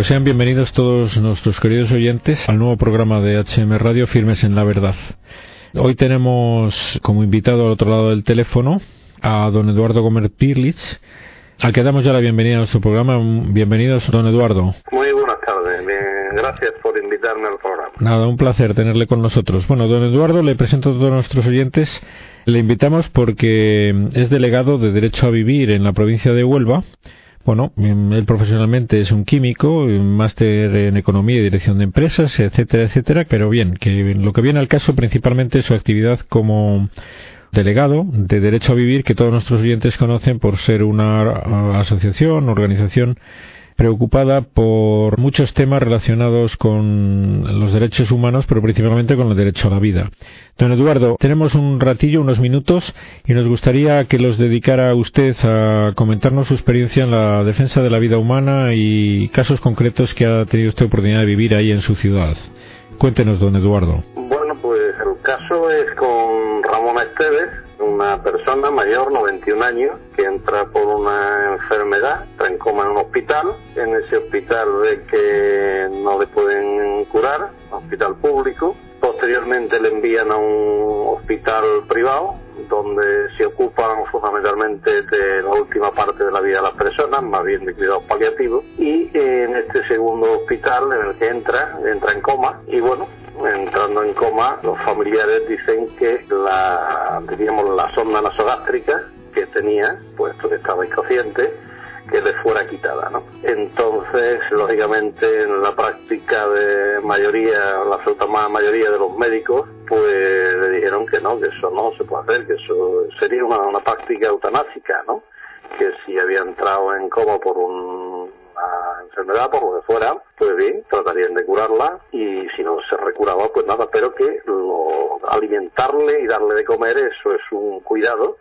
Pues sean bienvenidos todos nuestros queridos oyentes al nuevo programa de HM Radio Firmes en la Verdad. Hoy tenemos como invitado al otro lado del teléfono a don Eduardo Gómez Pirlich, al que damos ya la bienvenida a nuestro programa. Bienvenidos, don Eduardo. Muy buenas tardes. Gracias por invitarme al programa. Nada, un placer tenerle con nosotros. Bueno, don Eduardo, le presento a todos nuestros oyentes. Le invitamos porque es delegado de Derecho a Vivir en la provincia de Huelva bueno, mm, él profesionalmente es un químico, máster en economía y dirección de empresas, etcétera, etcétera, pero bien, que lo que viene al caso principalmente es su actividad como delegado de Derecho a Vivir, que todos nuestros oyentes conocen por ser una asociación, organización preocupada por muchos temas relacionados con los derechos humanos, pero principalmente con el derecho a la vida. Don Eduardo, tenemos un ratillo, unos minutos, y nos gustaría que los dedicara usted a comentarnos su experiencia en la defensa de la vida humana y casos concretos que ha tenido usted oportunidad de vivir ahí en su ciudad. Cuéntenos, don Eduardo. Bueno, pues el caso es con Ramón Esteves, una persona mayor, 91 años, que entra por una enfermedad, entra en coma en un hospital. En ese hospital ve que no le pueden curar, hospital público. Posteriormente le envían a un hospital privado, donde se ocupan fundamentalmente de la última parte de la vida de las personas, más bien de cuidados paliativos. Y en este segundo hospital en el que entra, entra en coma, y bueno, entrando en coma, los familiares dicen que la, diríamos, la sonda nasogástrica que tenía, puesto que estaba inconsciente, que le fuera quitada, ¿no? Entonces, lógicamente, en la práctica de mayoría, la absoluta mayoría de los médicos, pues le dijeron que no, que eso no se puede hacer, que eso sería una, una práctica eutanásica, ¿no? Que si había entrado en coma por un enfermedad, por lo que fuera, pues bien, tratarían de curarla y si no se recuraba, pues nada, pero que lo, alimentarle y darle de comer, eso es un cuidado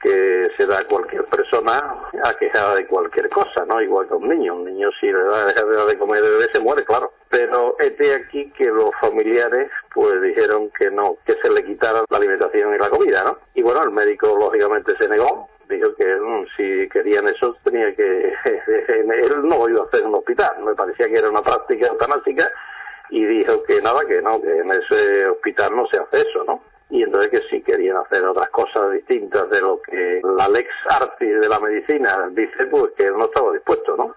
que se da a cualquier persona aquejada de cualquier cosa, ¿no? Igual que un niño. Un niño si le da de comer de bebé se muere, claro. Pero este aquí que los familiares pues dijeron que no, que se le quitara la alimentación y la comida, ¿no? Y bueno, el médico lógicamente se negó, dijo que mm, si querían eso tenía que él no iba a hacer un hospital me parecía que era una práctica eutanásica y dijo que nada que no que en ese hospital no se hace eso no y entonces que si querían hacer otras cosas distintas de lo que la lex artis de la medicina dice pues que él no estaba dispuesto no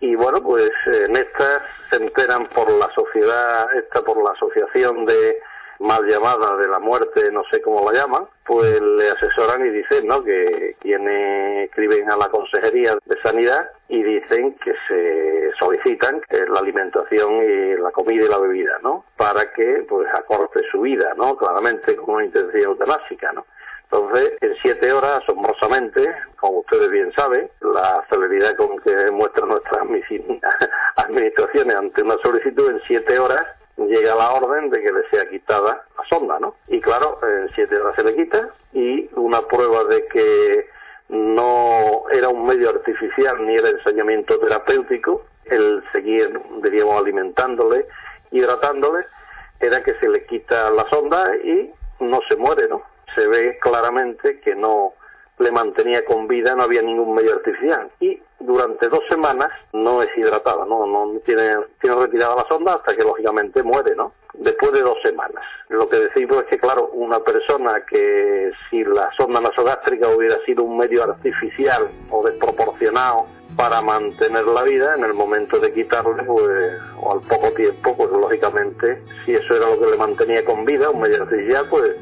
y bueno pues en estas se enteran por la sociedad esta por la asociación de mal llamada de la muerte, no sé cómo la llaman, pues le asesoran y dicen, ¿no? Que quienes escriben a la Consejería de Sanidad y dicen que se solicitan la alimentación y la comida y la bebida, ¿no? Para que, pues, acorte su vida, ¿no? Claramente con una intención eutanásica, ¿no? Entonces, en siete horas, asombrosamente, como ustedes bien saben, la celeridad con que muestran nuestras administraciones ante una solicitud, en siete horas llega la orden de que le sea quitada la sonda, ¿no? Y claro, en siete horas se le quita y una prueba de que no era un medio artificial ni era ensañamiento terapéutico, el seguir, diríamos, alimentándole, hidratándole, era que se le quita la sonda y no se muere, ¿no? Se ve claramente que no le mantenía con vida, no había ningún medio artificial. Y durante dos semanas no es hidratada, no, no tiene, tiene retirada la sonda hasta que lógicamente muere, ¿no? Después de dos semanas. Lo que decimos es que, claro, una persona que si la sonda nasogástrica hubiera sido un medio artificial o desproporcionado para mantener la vida, en el momento de quitarle, pues, o al poco tiempo, pues lógicamente, si eso era lo que le mantenía con vida, un medio artificial, pues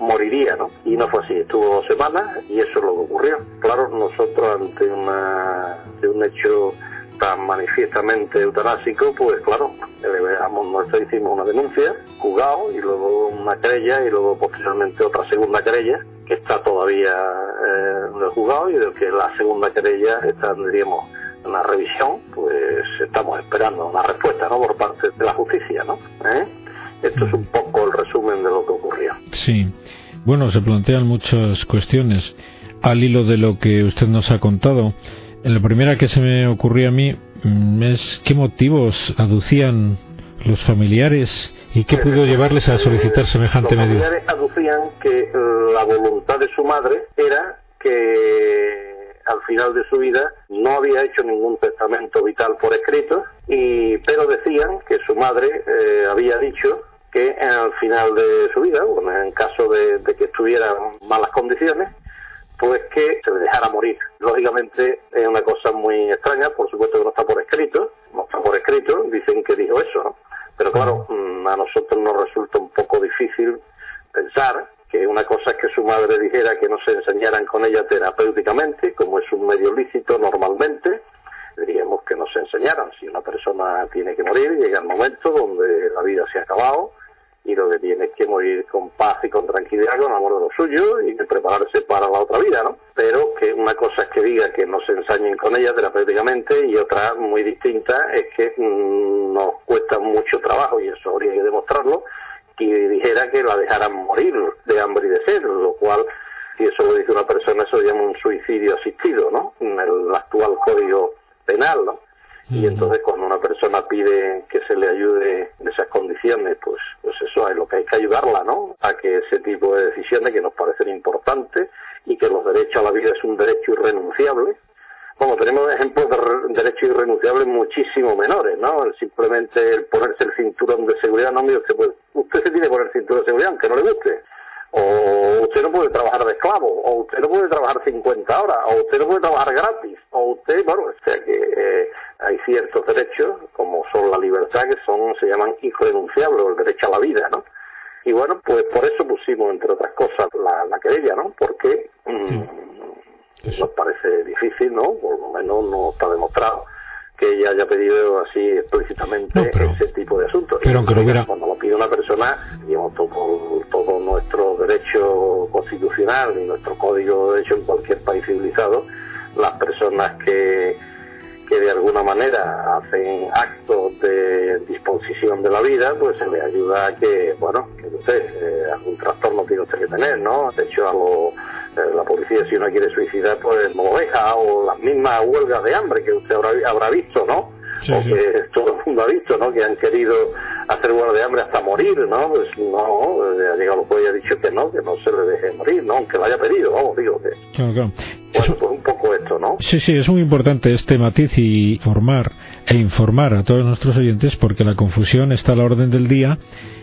moriría, ¿no? Y no fue así, estuvo dos semanas y eso es lo que ocurrió. Claro, nosotros ante una, de un hecho tan manifiestamente eutanásico, pues claro, nosotros hicimos una denuncia, juzgado, y luego una querella, y luego posteriormente otra segunda querella, que está todavía eh, en el juzgado, y de que la segunda querella está, la revisión, pues estamos esperando una respuesta, ¿no?, por parte de la justicia, ¿no? ¿Eh? Esto es un poco Sí. Bueno, se plantean muchas cuestiones al hilo de lo que usted nos ha contado. La primera que se me ocurrió a mí mm, es qué motivos aducían los familiares y qué pudo llevarles a solicitar semejante medida. Los familiares aducían que la voluntad de su madre era que al final de su vida no había hecho ningún testamento vital por escrito y pero decían que su madre eh, había dicho que al final de su vida, bueno, en caso de, que estuviera en malas condiciones, pues que se le dejara morir. Lógicamente es una cosa muy extraña, por supuesto que no está por escrito, no está por escrito, dicen que dijo eso, Pero claro, mm, a nosotros nos resulta un poco difícil pensar que una cosa es que su madre dijera que no se enseñaran con ella terapéuticamente, como es un medio lícito normalmente, diríamos que no se enseñaran. Si una persona tiene que morir, llega el momento donde la vida se ha acabado y lo que tiene es que morir con paz y con tranquilidad, con amor de lo suyo y prepararse para la otra vida, ¿no? Pero que una cosa es que diga que no se ensañen con ella terapéuticamente y otra muy distinta es que mm, nos cuesta mucho trabajo y eso habría que demostrarlo y dijera que la dejaran morir de hambre y de sed, lo cual si eso lo dice una persona, eso se llama un suicidio asistido, ¿no? En el actual código penal, ¿no? Y entonces cuando una persona pide que se le ayude en esas condiciones, pues, pues eso es lo que hay que ayudarla, ¿no? A que ese tipo de decisiones que nos parecen importantes y que los derechos a la vida es un derecho irrenunciable. Como tenemos ejemplos de derechos irrenunciables muchísimo menores, ¿no? Simplemente el ponerse el cinturón de seguridad, no, mire, usted, puede, usted se tiene que poner el cinturón de seguridad aunque no le guste o usted no puede trabajar de esclavo, o usted no puede trabajar 50 horas, o usted no puede trabajar gratis, o usted, bueno, o sea que eh, hay ciertos derechos, como son la libertad, que son, se llaman irrenunciables, o el derecho a la vida, ¿no? Y bueno, pues por eso pusimos, entre otras cosas, la, la querella, ¿no? Porque mm, nos parece difícil, ¿no? Por lo menos no está demostrado que ella haya pedido así explícitamente ese tipo de asuntos. Pero Cuando lo pide una persona, digamos, todo, todo nuestro derecho constitucional y nuestro código de hecho en cualquier país civilizado, las personas que, que de alguna manera hacen actos de disposición de la vida, pues se le ayuda a que, bueno, que no sé, eh, algún trastorno tiene usted que tener, ¿no? De hecho, a lo eh, la policía si uno quiere suicidar pues no lo deja o las mismas huelgas de hambre que usted habrá, habrá visto no o que todo el mundo ha visto no que han querido hacer huelga de hambre hasta morir no pues no ha llegado pues ha dicho que no que no se le deje morir no aunque lo haya pedido vamos digo que claro, claro. Pues un poco esto no sí sí es muy importante este matiz y formar e informar a todos nuestros oyentes porque la confusión está a la orden del día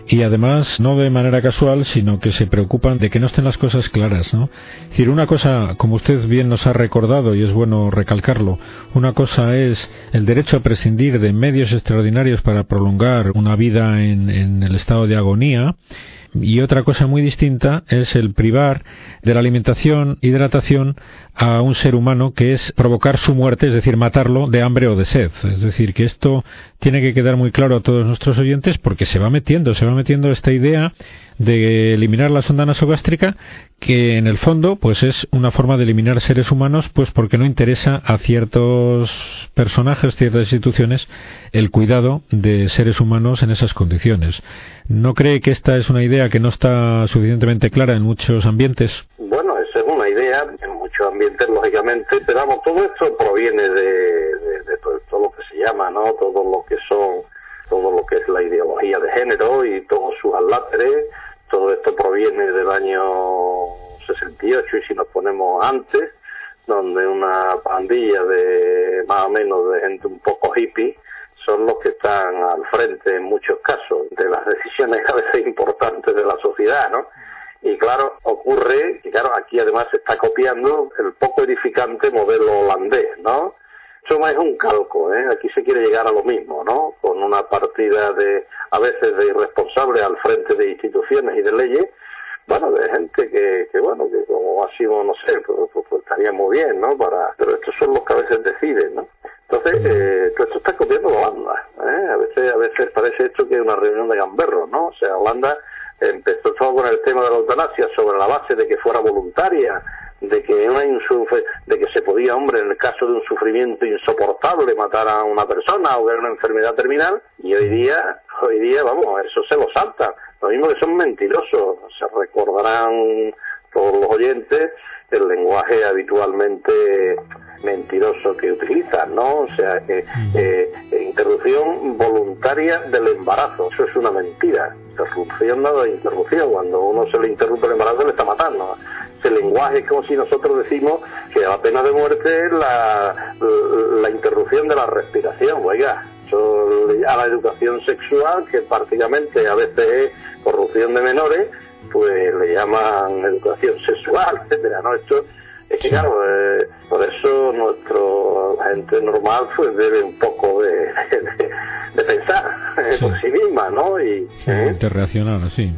y además no de manera casual, sino que se preocupan de que no estén las cosas claras, ¿no? Es decir, una cosa, como usted bien nos ha recordado y es bueno recalcarlo, una cosa es el derecho a prescindir de medios extraordinarios para prolongar una vida en, en el estado de agonía y otra cosa muy distinta es el privar de la alimentación, hidratación a un ser humano que es provocar su muerte, es decir, matarlo de hambre o de sed. Es decir, que esto tiene que quedar muy claro a todos nuestros oyentes porque se va metiendo, se va metiendo esta idea de eliminar la sonda nasogástrica que en el fondo pues es una forma de eliminar seres humanos pues porque no interesa a ciertos personajes, ciertas instituciones el cuidado de seres humanos en esas condiciones. ¿No cree que esta es una idea que no está suficientemente clara en muchos ambientes? Ambientes, lógicamente, pero vamos, todo esto proviene de, todo, lo que se llama, ¿no? Todo lo que son, todo lo que es la ideología de género y todos sus aláteres, todo esto proviene del año 68 y si nos ponemos antes, donde una pandilla de más o menos de gente un poco hippie son los que están al frente en muchos casos de las decisiones a veces importantes de la sociedad, ¿no? Y claro, ocurre que claro, aquí además se está copiando el poco edificante modelo holandés, ¿no? Eso es un calco, ¿eh? Aquí se quiere llegar a lo mismo, ¿no? Con una partida de, a veces de irresponsables al frente de instituciones y de leyes, bueno, de gente que, que bueno, que como así, no sé, pues, pues, pues, estaría muy bien, ¿no? Para, pero estos son los que a veces deciden, ¿no? Entonces, eh, todo esto está copiando Holanda. ¿eh? A veces a veces parece esto que es una reunión de gamberros, ¿no? O sea, Holanda empezó todo con el tema de la eutanasia sobre la base de que fuera voluntaria, de que una de que se podía, hombre, en el caso de un sufrimiento insoportable matar a una persona o ver una enfermedad terminal, y hoy día, hoy día, vamos, eso se lo salta. Lo mismo que son mentirosos, se recordarán todos los oyentes el lenguaje habitualmente mentiroso que utilizan, ¿no? O sea, que eh, interrupción voluntaria del embarazo, eso es una mentira. Interrupción no de interrupción, cuando uno se le interrumpe el embarazo le está matando. Ese lenguaje es como si nosotros decimos que la pena de muerte es la, la interrupción de la respiración, oiga, a la educación sexual, que prácticamente a veces es corrupción de menores, pues le llaman educación sexual, etcétera, ¿no? Esto es que claro, eh, por eso nuestro gente normal pues debe un poco de, pensar por sí misma, ¿no? Y, ¿eh? sí.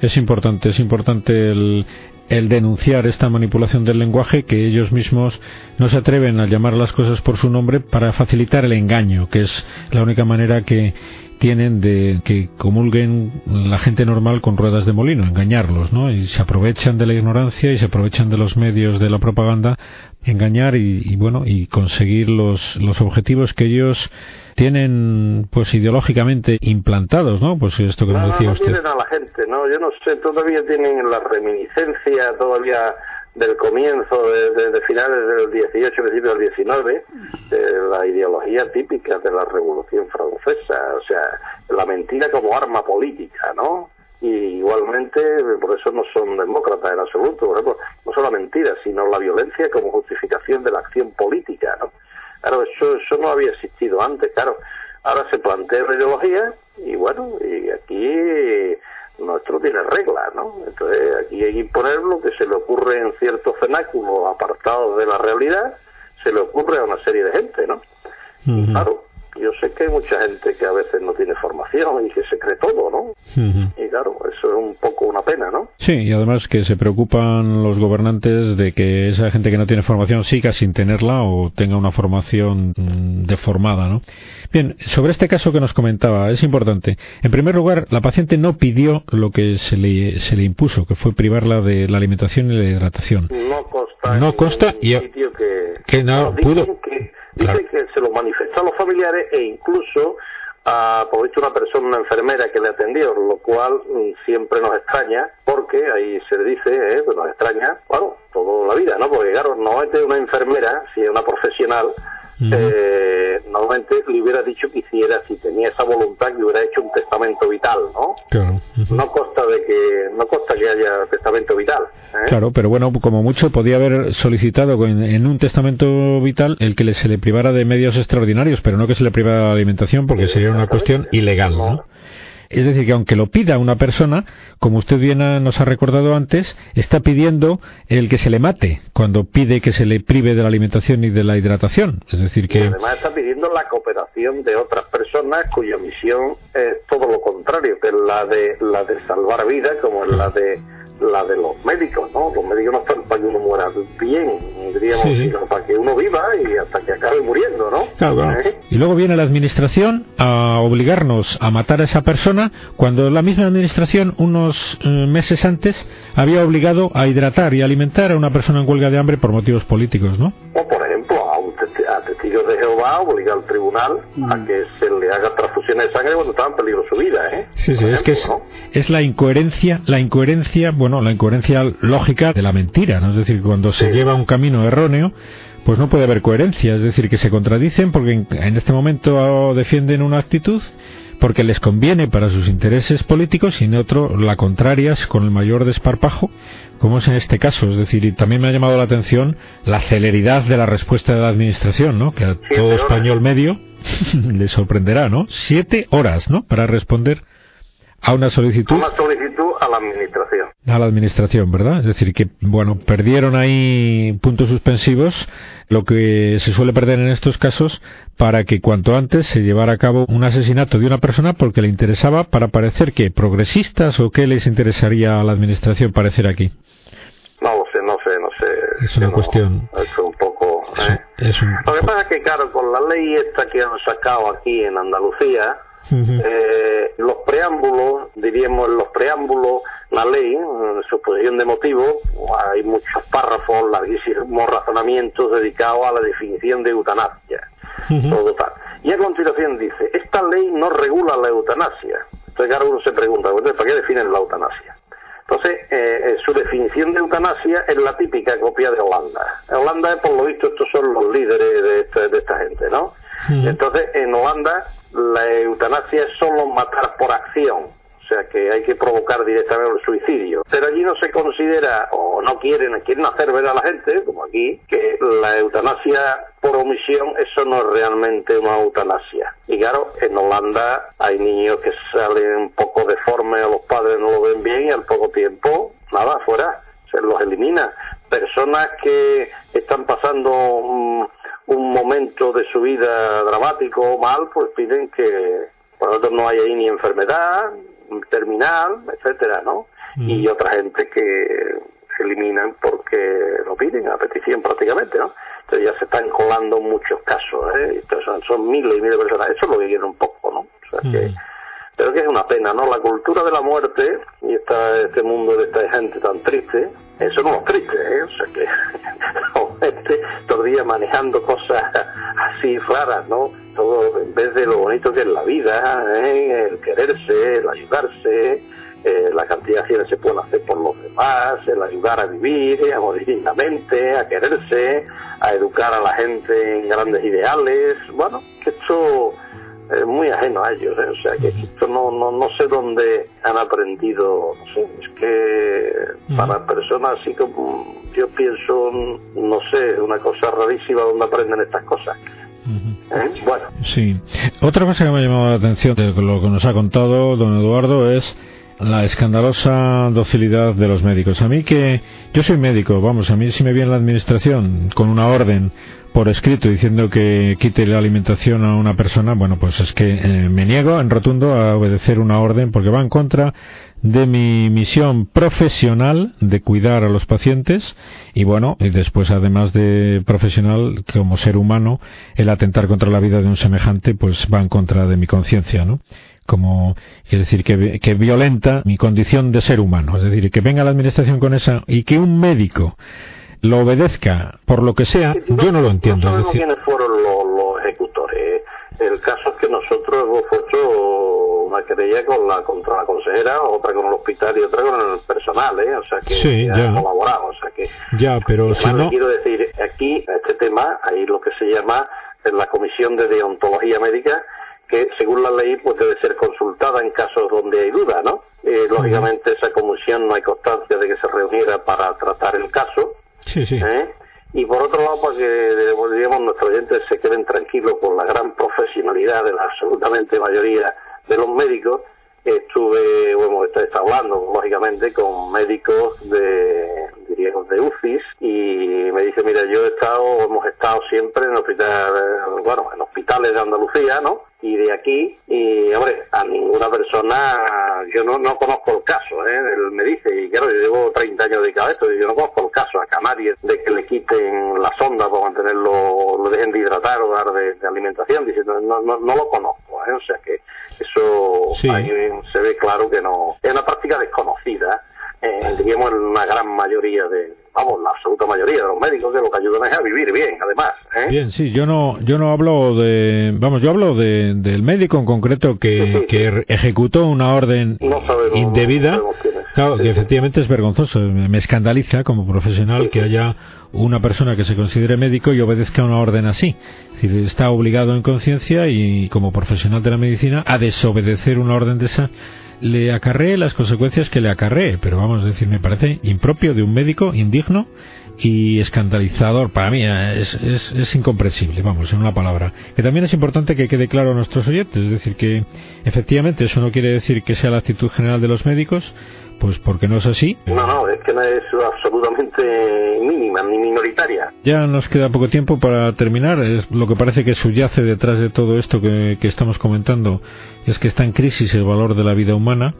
Es importante, es importante el, el denunciar esta manipulación del lenguaje que ellos mismos no se atreven a llamar las cosas por su nombre para facilitar el engaño, que es la única manera que tienen de que comulguen la gente normal con ruedas de molino, engañarlos, ¿no? Y se aprovechan de la ignorancia y se aprovechan de los medios de la propaganda, engañar y, bueno, y conseguir los, los objetivos que ellos tienen pues ideológicamente implantados, ¿no? Pues esto que nos decía no usted. tienen a la gente, ¿no? Yo no sé, todavía tienen la reminiscencia todavía del comienzo de, finales del 18, principios del 19, de la ideología típica de la Revolución Francesa, o sea, la mentira como arma política, ¿no? Y igualmente, por eso no son demócratas en absoluto, por ejemplo, no solo la mentira, sino la violencia como justificación de la acción política, ¿no? Claro, eso, eso no había existido antes, claro. Ahora se plantea la ideología y bueno, y aquí tiene reglas, ¿no? Entonces aquí hay que imponer lo que se le ocurre en ciertos cenáculos apartados de la realidad, se le ocurre a una serie de gente, ¿no? Claro, yo sé que hay mucha gente que a veces no tiene formación y que se cree todo, ¿no? Y claro, eso es un poco una pena, ¿no? Sí, y además que se preocupan los gobernantes de que esa gente que no tiene formación siga sin tenerla o tenga una formación mm, deformada, ¿no? Bien, sobre este caso que nos comentaba, es importante. En primer lugar, la paciente no pidió lo que se le, se le impuso, que fue privarla de la alimentación y la hidratación. No consta. No consta y que, que no pudo. Que, dice que se lo manifestó a los familiares e incluso a, por visto, una persona, una enfermera que le atendió, lo cual mm, siempre nos extraña, porque ahí se le dice, eh, pues nos extraña, bueno, toda la vida, ¿no? Porque claro, no es una enfermera, si es una profesional, eh, normalmente le hubiera dicho que hiciera, si tenía esa voluntad, que hubiera hecho un testamento vital, ¿no? No consta de que, no consta que haya testamento vital. ¿eh? Claro, pero bueno, como mucho podía haber solicitado en, un testamento vital el que se le privara de medios extraordinarios, pero no que se le privara de alimentación, porque sería una cuestión ilegal, ¿no? Es decir, que aunque lo pida una persona, como usted bien nos ha recordado antes, está pidiendo el que se le mate cuando pide que se le prive de la alimentación y de la hidratación. Es decir, que. además está pidiendo la cooperación de otras personas cuya misión es todo lo contrario, que es la de, la de salvar vidas, como es la de la de los médicos, ¿no? Los médicos no están para que uno muera bien, diríamos, sino para que uno viva y hasta que acabe muriendo, ¿no? Claro, ¿Eh? Y luego viene la administración a obligarnos a matar a esa persona cuando la misma administración unos eh, meses antes había obligado a hidratar y alimentar a una persona en huelga de hambre por motivos políticos, ¿no? O por testigos de Jehová obliga al tribunal a que se le haga transfusiones de sangre cuando está en peligro su vida, ¿eh? Sí, sí, es que es, es la incoherencia, la incoherencia bueno, la incoherencia lógica de la mentira, ¿no? Es decir, cuando se lleva un camino erróneo, pues no puede haber coherencia, es decir, que se contradicen porque en, este momento defienden una actitud porque les conviene para sus intereses políticos y en otro la contraria con el mayor desparpajo, como es en este caso. Es decir, y también me ha llamado la atención la celeridad de la respuesta de la administración, ¿no? Que a todo español medio le sorprenderá, ¿no? Siete horas, ¿no? Para responder a una solicitud. Una solicitud a la administración. A la administración, ¿verdad? Es decir, que, bueno, perdieron ahí puntos suspensivos, lo que se suele perder en estos casos, para que cuanto antes se llevara a cabo un asesinato de una persona porque le interesaba para parecer que progresistas o qué les interesaría a la administración parecer aquí. No lo sé, no sé, no sé. Es una cuestión. Es un poco. ¿eh? Lo que pasa es que, claro, con la ley esta que han sacado aquí en Andalucía, eh, los preámbulos, diríamos los preámbulos, la ley, en su posición de motivo, hay muchos párrafos, larguísimos razonamientos dedicados a la definición de eutanasia. todo tal. Y a continuación dice, esta ley no regula la eutanasia. Entonces claro uno se pregunta, ¿para qué definen la eutanasia? Entonces, eh, eh, su definición de eutanasia es la típica copia de Holanda. En Holanda, por lo visto, estos son los líderes de esta, de esta gente, ¿no? Entonces, en Holanda, la eutanasia es solo matar por acción. O sea que hay que provocar directamente el suicidio. Pero allí no se considera, o no quieren, quieren hacer ver a la gente, como aquí, que la eutanasia por omisión, eso no es realmente una eutanasia. Y claro, en Holanda hay niños que salen un poco deformes o los padres no lo ven bien y al poco tiempo, nada, fuera, se los elimina. Personas que están pasando un, un momento de su vida dramático o mal, pues piden que por nosotros no hay ahí ni enfermedad, terminal, etcétera, ¿no? Y otra gente que se eliminan porque lo piden a petición prácticamente, ¿no? Entonces ya se están colando muchos casos, ¿eh? Entonces son, miles y miles de personas. Eso es lo que quieren un poco, ¿no? O sea que, pero que es una pena, ¿no? La cultura de la muerte y esta, este mundo de esta gente tan triste, eso no es triste, ¿eh? O sea que gente todo el día manejando cosas así raras, ¿no? Todo en vez de lo bonito que es la vida, ¿eh? el quererse, el ayudarse, eh, la cantidad de acciones se pueden hacer por los demás, el ayudar a vivir, a morir dignamente, a quererse, a educar a la gente en grandes ideales. Bueno, que esto es muy ajeno a ellos, ¿eh? o sea que esto no, no, no sé dónde han aprendido, no sé, es que para personas así como yo pienso, no sé, una cosa rarísima donde aprenden estas cosas. ¿Eh? Bueno. Sí. Otra cosa que me ha llamado la atención de lo que nos ha contado don Eduardo es la escandalosa docilidad de los médicos. A mí que yo soy médico, vamos, a mí si me viene la administración con una orden por escrito diciendo que quite la alimentación a una persona, bueno, pues es que eh, me niego en rotundo a obedecer una orden porque va en contra de mi misión profesional de cuidar a los pacientes y bueno, y después además de profesional como ser humano, el atentar contra la vida de un semejante pues va en contra de mi conciencia, ¿no? Como es decir que, que, violenta mi condición de ser humano. Es decir que venga la administración con esa y que un médico lo obedezca por lo que sea yo no lo entiendo. No decir, quiénes fueron los, los, ejecutores. El caso es que nosotros hemos hecho una querella con la contra la consejera otra con el hospital y otra con el personal ¿eh? o sea que sí, ya, colaborado o sea que ya pero si no quiero decir aquí este tema hay lo que se llama en la comisión de deontología médica que según la ley pues debe ser consultada en casos donde hay duda, ¿no? Eh, lógicamente esa comisión no hay constancia de que se reuniera para tratar el caso. Sí, sí. ¿eh? Y por otro lado, para que digamos, nuestros oyentes se queden tranquilos por la gran profesionalidad de la absolutamente mayoría de los médicos, estuve, bueno, está hablando lógicamente con médicos de, diríamos, de UCIs y me dice, mira, yo he estado, hemos estado siempre en hospital, bueno, en hospitales de Andalucía, ¿no? Y de aquí, y hombre, a ninguna persona, yo no, no conozco el caso, ¿eh? Él me dice, y claro, yo llevo 30 años dedicado a esto, y yo no conozco el caso a Canarias de que le quiten la sonda para mantenerlo, lo dejen de hidratar o dar de, de alimentación, dice, no, no, no, lo conozco, ¿eh? O sea que eso Sí. ahí se ve claro que no, es una práctica desconocida, eh, diríamos en una gran mayoría de, vamos, la absoluta mayoría de los médicos que lo que ayudan es a vivir bien, además. ¿eh? Bien, sí, yo no, yo no hablo de, vamos, yo hablo de, del médico en concreto que, Sí, sí, que ejecutó una orden No sabemos- indebida. no. Claro, Sí, que efectivamente es vergonzoso, me escandaliza como profesional que haya una persona que se considere médico y obedezca una orden así. Es decir, está obligado en conciencia y como profesional de la medicina a desobedecer una orden de esa le acarree las consecuencias que le acarree, pero vamos a decir, me parece impropio de un médico, indigno y escandalizador. Para mí eh, es, es, es incomprensible, vamos, en una palabra. Que también es importante que quede claro a nuestros oyentes, es decir, que efectivamente eso no quiere decir que sea la actitud general de los médicos, pues porque no es así. No, no, es que no es absolutamente mínima ni minoritaria. Ya nos queda poco tiempo para terminar. Es lo que parece que subyace detrás de todo esto que, que estamos comentando es que está en crisis el valor de la vida humana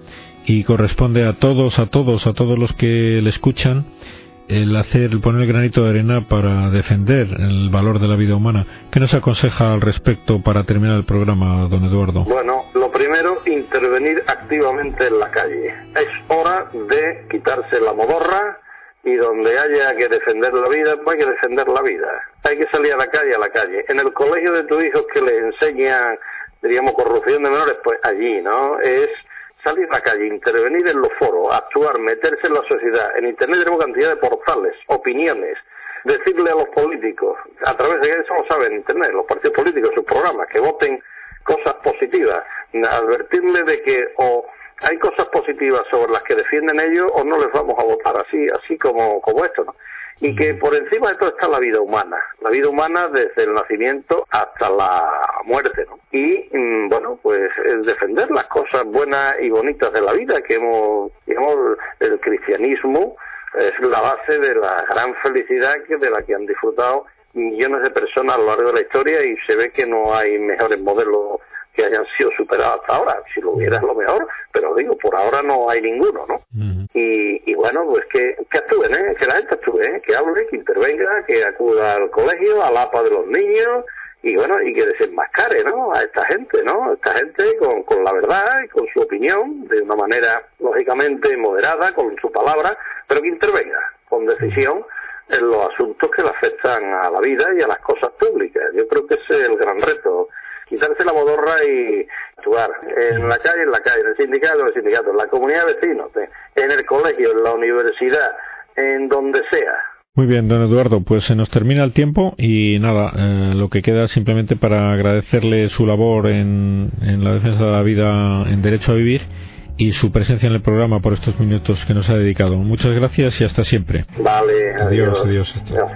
y corresponde a todos, a todos, a todos los que le escuchan el hacer, poner el granito de arena para defender el valor de la vida humana. ¿Qué nos aconseja al respecto para terminar el programa, don Eduardo? Bueno, lo primero, intervenir activamente en la calle. Es hora de quitarse la modorra y donde haya que defender la vida, pues hay que defender la vida. Hay que salir a la calle, a la calle. En el colegio de tu hijo que le enseñan, diríamos, corrupción de menores, pues allí, ¿no? Es salir a la calle, intervenir en los foros, actuar, meterse en la sociedad. En Internet tenemos cantidad de portales, opiniones, decirle a los políticos, a través de eso lo saben Internet, los partidos políticos, sus programas, que voten cosas positivas, advertirle de que o hay cosas positivas sobre las que defienden ellos o no les vamos a votar así, así como, como esto, ¿no? Y que por encima de todo está la vida humana, la vida humana desde el nacimiento hasta la muerte, ¿no? Y, mm, bueno, pues es defender las cosas buenas y bonitas de la vida, que hemos, digamos, el cristianismo es la base de la gran felicidad que de la que han disfrutado millones de personas a lo largo de la historia y se ve que no hay mejores modelos que hayan sido superados hasta ahora. Si lo hubiera es lo mejor, pero digo, por ahora no hay ninguno, ¿no? y, y, bueno, pues que, que actúen, ¿eh? que la gente actúe, ¿eh? que hable, que intervenga, que acuda al colegio, al APA de los niños y bueno, y que desenmascare, ¿no? A esta gente, ¿no? Esta gente con, con la verdad y con su opinión, de una manera lógicamente moderada, con su palabra, pero que intervenga con decisión en los asuntos que le afectan a la vida y a las cosas públicas. Yo creo que ese es el gran reto quitarse la modorra y actuar en la calle, en la calle, en el sindicato, en el sindicato, en la comunidad de vecinos, en el colegio, en la universidad, en donde sea. Muy bien, don Eduardo, pues se nos termina el tiempo y nada, eh, lo que queda simplemente para agradecerle su labor en, en la defensa de la vida en derecho a vivir y su presencia en el programa por estos minutos que nos ha dedicado. Muchas gracias y hasta siempre. Vale, adiós. adiós, adiós.